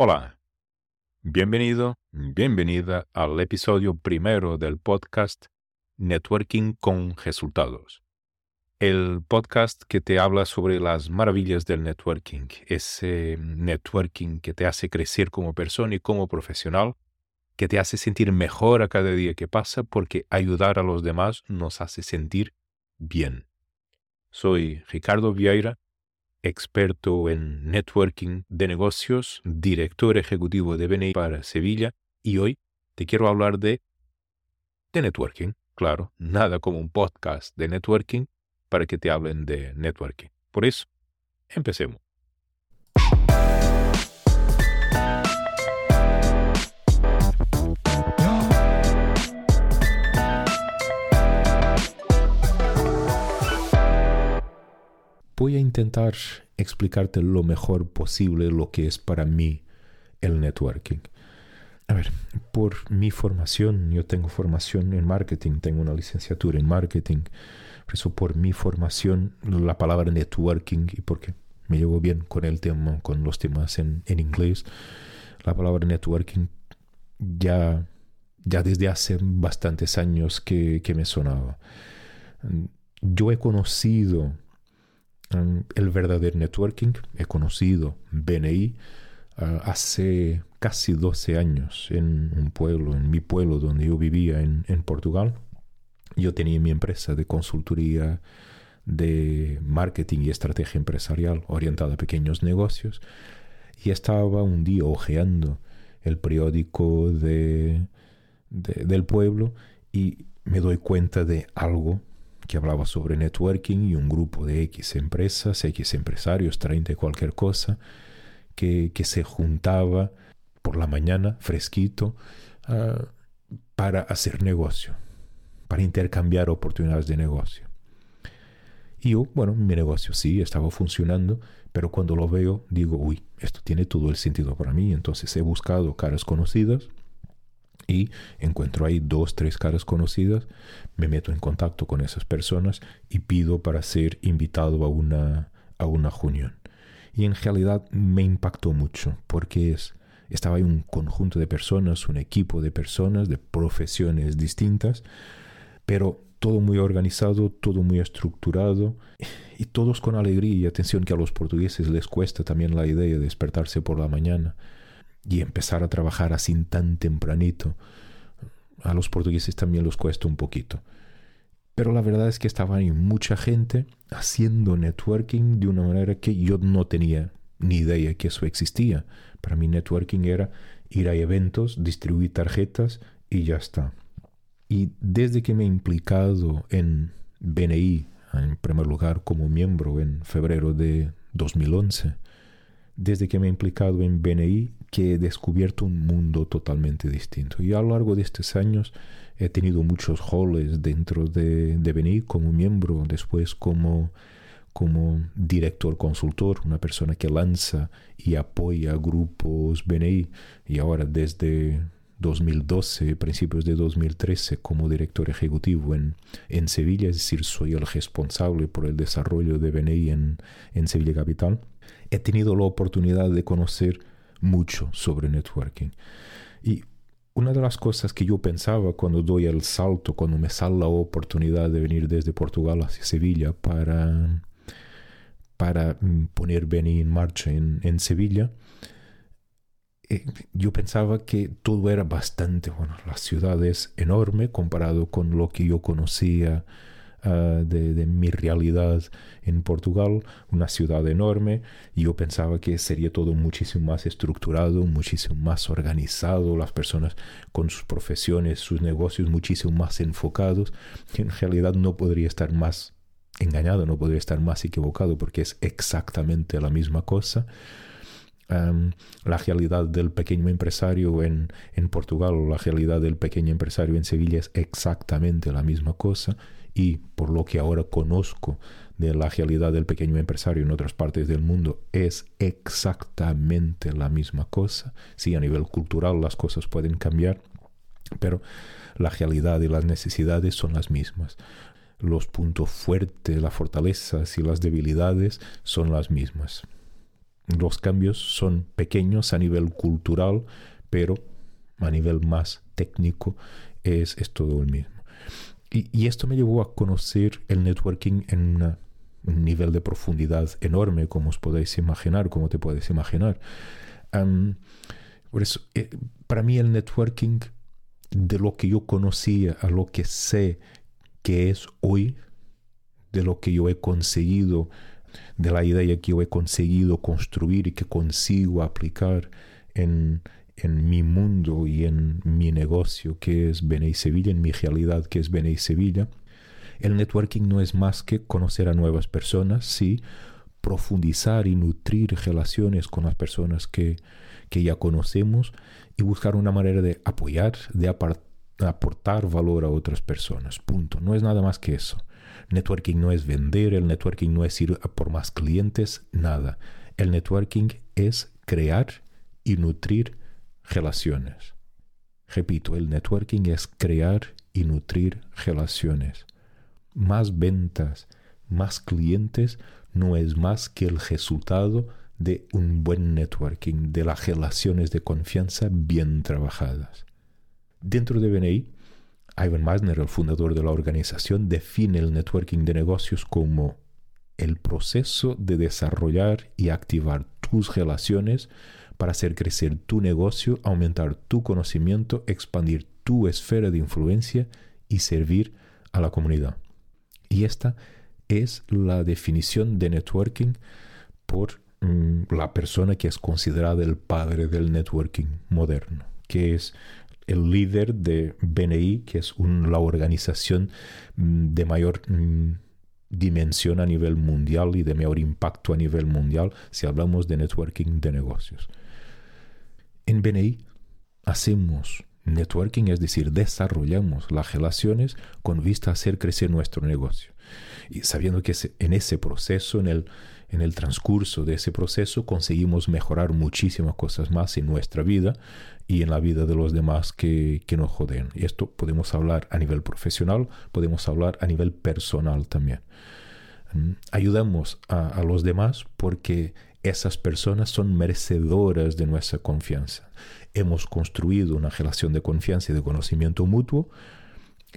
Hola, bienvenido, bienvenida al episodio primero del podcast Networking con Resultados. El podcast que te habla sobre las maravillas del networking, ese networking que te hace crecer como persona y como profesional, que te hace sentir mejor a cada día que pasa porque ayudar a los demás nos hace sentir bien. Soy Ricardo Vieira, experto en networking de negocios, director ejecutivo de BNI para Sevilla y hoy te quiero hablar de, de networking. Claro, nada como un podcast de networking para que te hablen de networking. Por eso, empecemos. voy a intentar explicarte lo mejor posible lo que es para mí el networking. A ver, por mi formación, yo tengo formación en marketing, tengo una licenciatura en marketing. Por eso, por mi formación, la palabra networking, y porque me llevo bien con el tema, con los temas en, inglés, la palabra networking ya, ya desde hace bastantes años que, que me sonaba. Yo he conocido el verdadero networking. He conocido BNI ah, hace casi 12 años en un pueblo, en mi pueblo donde yo vivía en, Portugal. Yo tenía mi empresa de consultoría de marketing y estrategia empresarial orientada a pequeños negocios y estaba un día hojeando el periódico de, del pueblo y me doy cuenta de algo que hablaba sobre networking y un grupo de X empresas, X empresarios, 30 cualquier cosa, que, se juntaba por la mañana, fresquito, ah, para hacer negocio, para intercambiar oportunidades de negocio. Y yo, bueno, mi negocio sí estaba funcionando, pero cuando lo veo digo, uy, esto tiene todo el sentido para mí. Entonces he buscado caras conocidas y encuentro ahí dos, tres caras conocidas, me meto en contacto con esas personas y pido para ser invitado a una, a una reunión. Y en realidad me impactó mucho porque es, estaba ahí un conjunto de personas, un equipo de personas de profesiones distintas, pero todo muy organizado, todo muy estructurado y todos con alegría y atención que a los portugueses les cuesta también la idea de despertarse por la mañana y empezar a trabajar así tan tempranito. A los portugueses también los cuesta un poquito. Pero la verdad es que estaba ahí mucha gente haciendo networking de una manera que yo no tenía ni idea que eso existía. Para mí networking era ir a eventos, distribuir tarjetas y ya está. Y desde que me he implicado en BNI, en primer lugar como miembro en febrero de 2011, desde que me he implicado en BNI que he descubierto un mundo totalmente distinto. Y a lo largo de estos años he tenido muchos roles dentro de, de BNI como miembro, después como, como director consultor, una persona que lanza y apoya grupos BNI. Y ahora desde 2012, principios de 2013, como director ejecutivo en, en Sevilla, es decir, soy el responsable por el desarrollo de BNI en, en Sevilla Capital he tenido la oportunidad de conocer mucho sobre networking. Y una de las cosas que yo pensaba cuando doy el salto, cuando me sale la oportunidad de venir desde Portugal hacia Sevilla para, para mm, poner Beni en marcha en, en Sevilla, eh, yo pensaba que todo era bastante, bueno, la ciudad es enorme comparado con lo que yo conocía Ah, de, mi realidad en Portugal, una ciudad enorme, y yo pensaba que sería todo muchísimo más estructurado, muchísimo más organizado, las personas con sus profesiones, sus negocios muchísimo más enfocados, en realidad no podría estar más engañado, no podría estar más equivocado, porque es exactamente la misma cosa. la realidad del pequeño empresario en, en Portugal o la realidad del pequeño empresario en Sevilla es exactamente la misma cosa y por lo que ahora conozco de la realidad del pequeño empresario en otras partes del mundo, es exactamente la misma cosa. Sí, a nivel cultural las cosas pueden cambiar, pero la realidad y las necesidades son las mismas. Los puntos fuertes, las fortalezas y las debilidades son las mismas. Los cambios son pequeños a nivel cultural, pero a nivel más técnico es, es todo el mismo. Y, esto me llevó a conocer el networking en un nivel de profundidad enorme, como os podéis imaginar, como te puedes imaginar. por eso, eh, para mí el networking, de lo que yo conocía a lo que sé que es hoy, de lo que yo he conseguido, de la idea que yo he conseguido construir y que consigo aplicar en, en mi mundo y en mi negocio que es Benei Sevilla, en mi realidad que es Benei Sevilla, el networking no es más que conocer a nuevas personas, sí, profundizar y nutrir relaciones con las personas que, que ya conocemos y buscar una manera de apoyar, de aportar valor a otras personas. Punto. No es nada más que eso. Networking no es vender, el networking no es ir por más clientes, nada. El networking es crear y nutrir relaciones. Repito, el networking es crear y nutrir relaciones. Más ventas, más clientes no es más que el resultado de un buen networking, de las relaciones de confianza bien trabajadas. Dentro de BNI, Ivan Meisner, el fundador de la organización, define el networking de negocios como el proceso de desarrollar y activar tus relaciones para hacer crecer tu negocio, aumentar tu conocimiento, expandir tu esfera de influencia y servir a la comunidad. Y esta es la definición de networking por mm, la persona que es considerada el padre del networking moderno, que es el líder de BNI, que es la organización mm, de mayor mm, dimensión a nivel mundial y de mayor impacto a nivel mundial si hablamos de networking de negocios. En BNI hacemos networking, es decir, desarrollamos las relaciones con vista a hacer crecer nuestro negocio. Y sabiendo que en ese proceso, en el, en el transcurso de ese proceso, conseguimos mejorar muchísimas cosas más en nuestra vida y en la vida de los demás que, que nos joden. Y esto podemos hablar a nivel profesional, podemos hablar a nivel personal también. Mm, ayudamos a, a los demás porque esas personas son merecedoras de nuestra confianza. Hemos construido una relación de confianza y de conocimiento mutuo.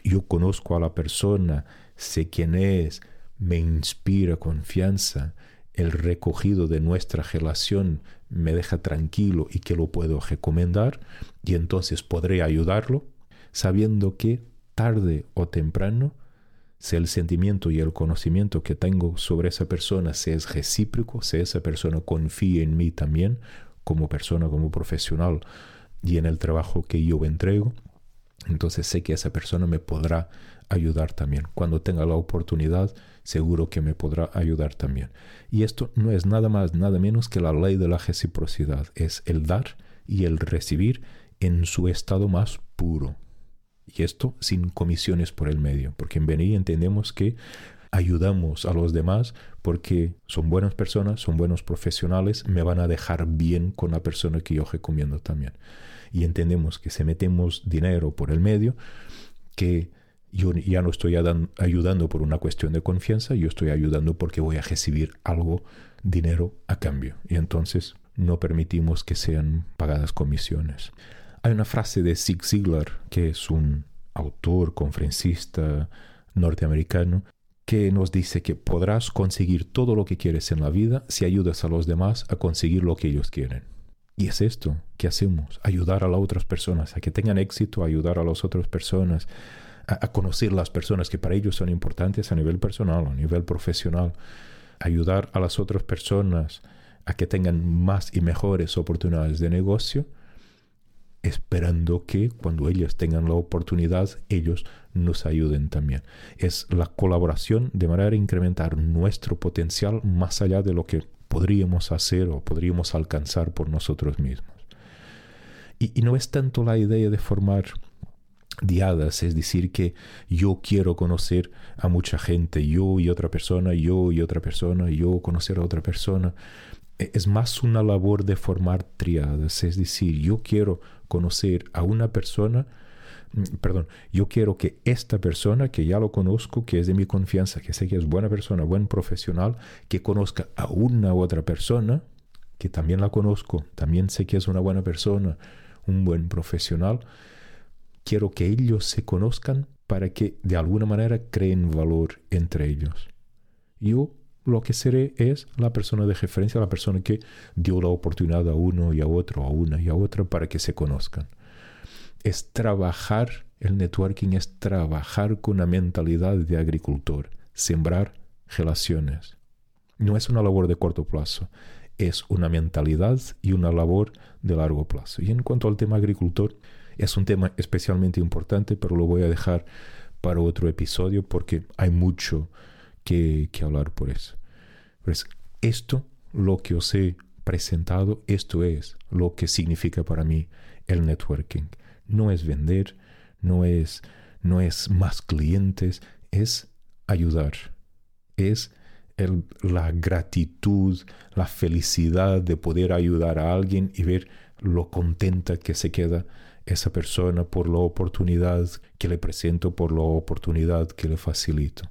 Yo conozco a la persona, sé quién es, me inspira confianza. El recogido de nuestra relación me deja tranquilo y que lo puedo recomendar y entonces podré ayudarlo sabiendo que tarde o temprano si el sentimiento y el conocimiento que tengo sobre esa persona se es recíproco, si esa persona confía en mí también como persona, como profesional y en el trabajo que yo entrego, entonces sé que esa persona me podrá ayudar también. Cuando tenga la oportunidad, seguro que me podrá ayudar también. Y esto no es nada más, nada menos que la ley de la reciprocidad. Es el dar y el recibir en su estado más puro. Y esto sin comisiones por el medio, porque en BNI entendemos que ayudamos a los demás porque son buenas personas, son buenos profesionales, me van a dejar bien con la persona que yo recomiendo también. Y entendemos que si metemos dinero por el medio, que yo ya no estoy ayudando por una cuestión de confianza, yo estoy ayudando porque voy a recibir algo, dinero a cambio. Y entonces no permitimos que sean pagadas comisiones. Hay una frase de Zig Ziglar, que es un autor, conferencista norteamericano, que nos dice que podrás conseguir todo lo que quieres en la vida si ayudas a los demás a conseguir lo que ellos quieren. Y es esto que hacemos, ayudar a las otras personas, a que tengan éxito, ayudar a las otras personas, a, a, conocer las personas que para ellos son importantes a nivel personal, a nivel profesional, ayudar a las otras personas a que tengan más y mejores oportunidades de negocio esperando que cuando ellos tengan la oportunidad, ellos nos ayuden también. Es la colaboración de manera a incrementar nuestro potencial más allá de lo que podríamos hacer o podríamos alcanzar por nosotros mismos. Y, no es tanto la idea de formar diadas, es decir, que yo quiero conocer a mucha gente, yo y otra persona, yo y otra persona, yo conocer a otra persona. E, es más una labor de formar triadas, es decir, yo quiero conocer a una persona, mm, perdón, yo quiero que esta persona que ya lo conozco, que es de mi confianza, que sé que es buena persona, buen profesional, que conozca a una otra persona que también la conozco, también sé que es una buena persona, un buen profesional, quiero que ellos se conozcan para que de alguna manera creen valor entre ellos. Yo lo que seré es la persona de referencia, la persona que dio la oportunidad a uno y a otro, a una y a otra para que se conozcan. Es trabajar, el networking es trabajar con una mentalidad de agricultor, sembrar relaciones. No es una labor de corto plazo, es una mentalidad y una labor de largo plazo. Y en cuanto al tema agricultor, es un tema especialmente importante, pero lo voy a dejar para otro episodio porque hay mucho que, hablar por eso. Pues esto, lo que os he presentado, esto es lo que significa para mí el networking. No es vender, no es, no es más clientes, es ayudar. Es la gratitud, la felicidad de poder ayudar a alguien y ver lo contenta que se queda esa persona por la oportunidad que le presento, por la oportunidad que le facilito.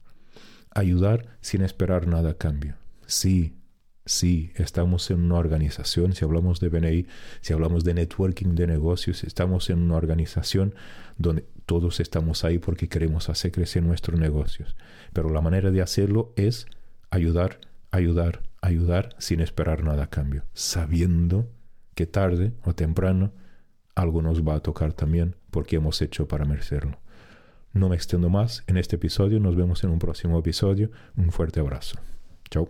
Ayudar sin esperar nada a cambio. Sí, sí, estamos en una organización, si hablamos de BNI, si hablamos de networking de negocios, estamos en una organización donde todos estamos ahí porque queremos hacer crecer nuestros negocios. Pero la manera de hacerlo es ayudar, ayudar, ayudar sin esperar nada a cambio, sabiendo que tarde o temprano algo nos va a tocar también porque hemos hecho para merecerlo. No me extiendo más en este episodio, nos vemos en un próximo episodio. Un fuerte abrazo. Chao.